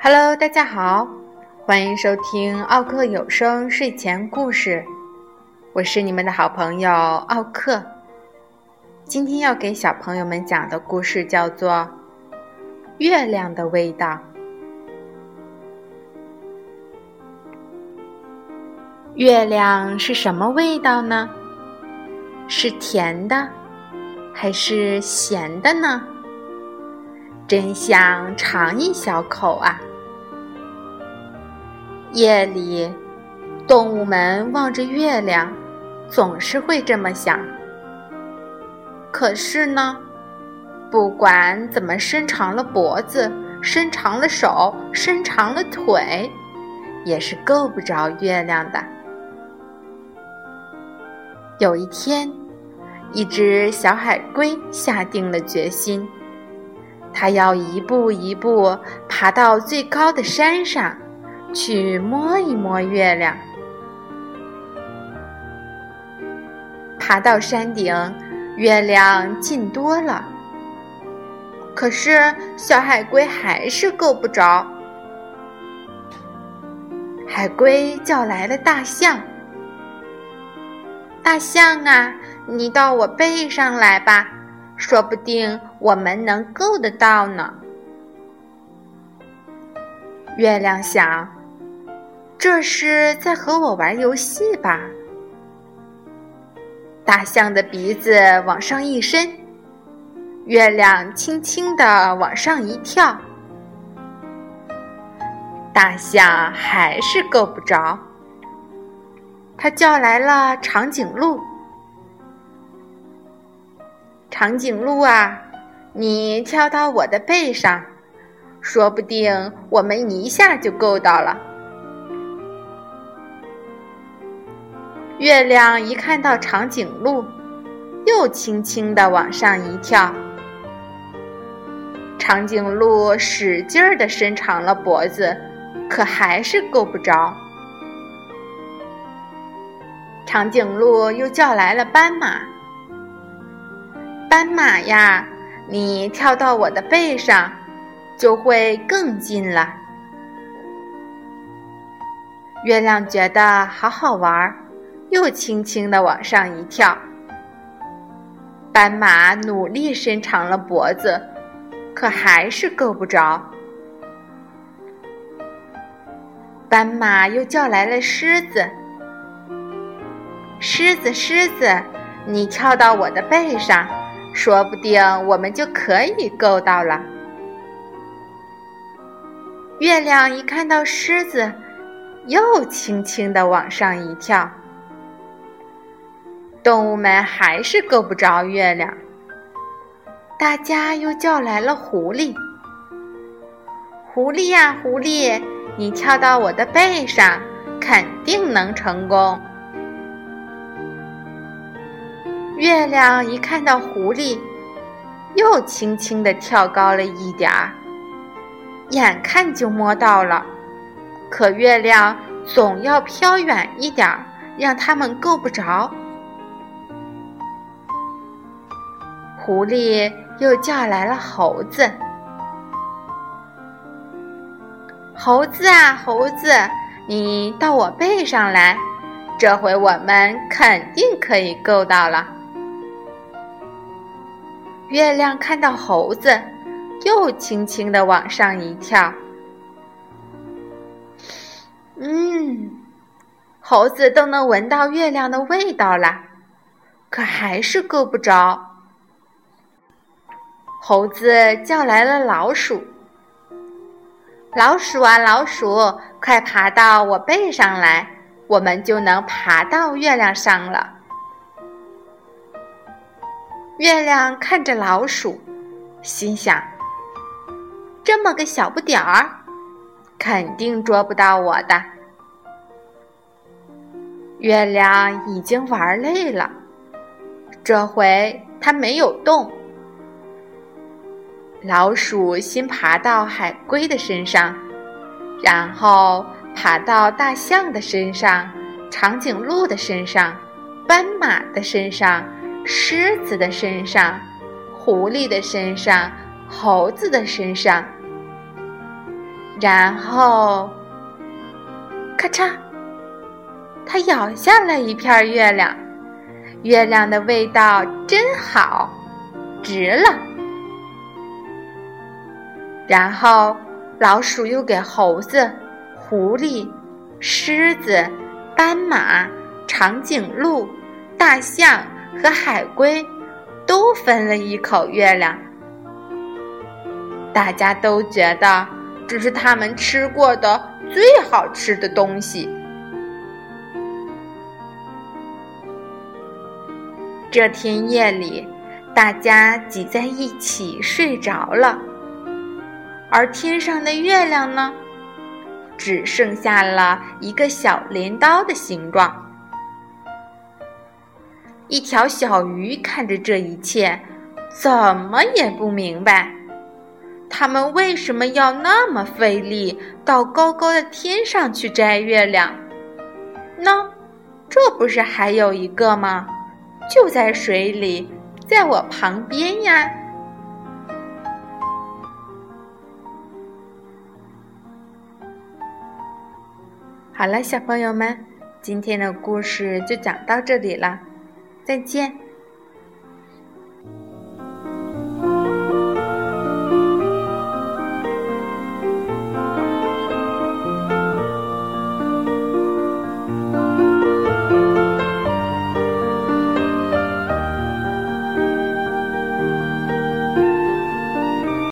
Hello，大家好，欢迎收听奥克有声睡前故事，我是你们的好朋友奥克。今天要给小朋友们讲的故事叫做《月亮的味道》。月亮是什么味道呢？是甜的，还是咸的呢？真想尝一小口啊！夜里，动物们望着月亮，总是会这么想。可是呢，不管怎么伸长了脖子、伸长了手、伸长了腿，也是够不着月亮的。有一天，一只小海龟下定了决心，它要一步一步爬到最高的山上。去摸一摸月亮，爬到山顶，月亮近多了。可是小海龟还是够不着。海龟叫来了大象：“大象啊，你到我背上来吧，说不定我们能够得到呢。”月亮想。这是在和我玩游戏吧？大象的鼻子往上一伸，月亮轻轻地往上一跳，大象还是够不着。他叫来了长颈鹿：“长颈鹿啊，你跳到我的背上，说不定我们一下就够到了。”月亮一看到长颈鹿，又轻轻地往上一跳。长颈鹿使劲儿地伸长了脖子，可还是够不着。长颈鹿又叫来了斑马：“斑马呀，你跳到我的背上，就会更近了。”月亮觉得好好玩儿。又轻轻地往上一跳，斑马努力伸长了脖子，可还是够不着。斑马又叫来了狮子：“狮子，狮子，你跳到我的背上，说不定我们就可以够到了。”月亮一看到狮子，又轻轻地往上一跳。动物们还是够不着月亮，大家又叫来了狐狸。狐狸呀，狐狸，你跳到我的背上，肯定能成功。月亮一看到狐狸，又轻轻地跳高了一点儿，眼看就摸到了，可月亮总要飘远一点儿，让他们够不着。狐狸又叫来了猴子：“猴子啊，猴子，你到我背上来，这回我们肯定可以够到了。”月亮看到猴子，又轻轻地往上一跳。嗯，猴子都能闻到月亮的味道了，可还是够不着。猴子叫来了老鼠：“老鼠啊，老鼠，快爬到我背上来，我们就能爬到月亮上了。”月亮看着老鼠，心想：“这么个小不点儿，肯定捉不到我的。”月亮已经玩累了，这回它没有动。老鼠先爬到海龟的身上，然后爬到大象的身上、长颈鹿的身上、斑马的身上、狮子的身上、狐狸的身上、猴子的身上，然后，咔嚓，它咬下了一片月亮。月亮的味道真好，值了。然后，老鼠又给猴子、狐狸、狮子、斑马、长颈鹿、大象和海龟都分了一口月亮。大家都觉得这是他们吃过的最好吃的东西。这天夜里，大家挤在一起睡着了，而天上的月亮呢，只剩下了一个小镰刀的形状。一条小鱼看着这一切，怎么也不明白，他们为什么要那么费力到高高的天上去摘月亮？那这不是还有一个吗？就在水里，在我旁边呀。好了，小朋友们，今天的故事就讲到这里了，再见。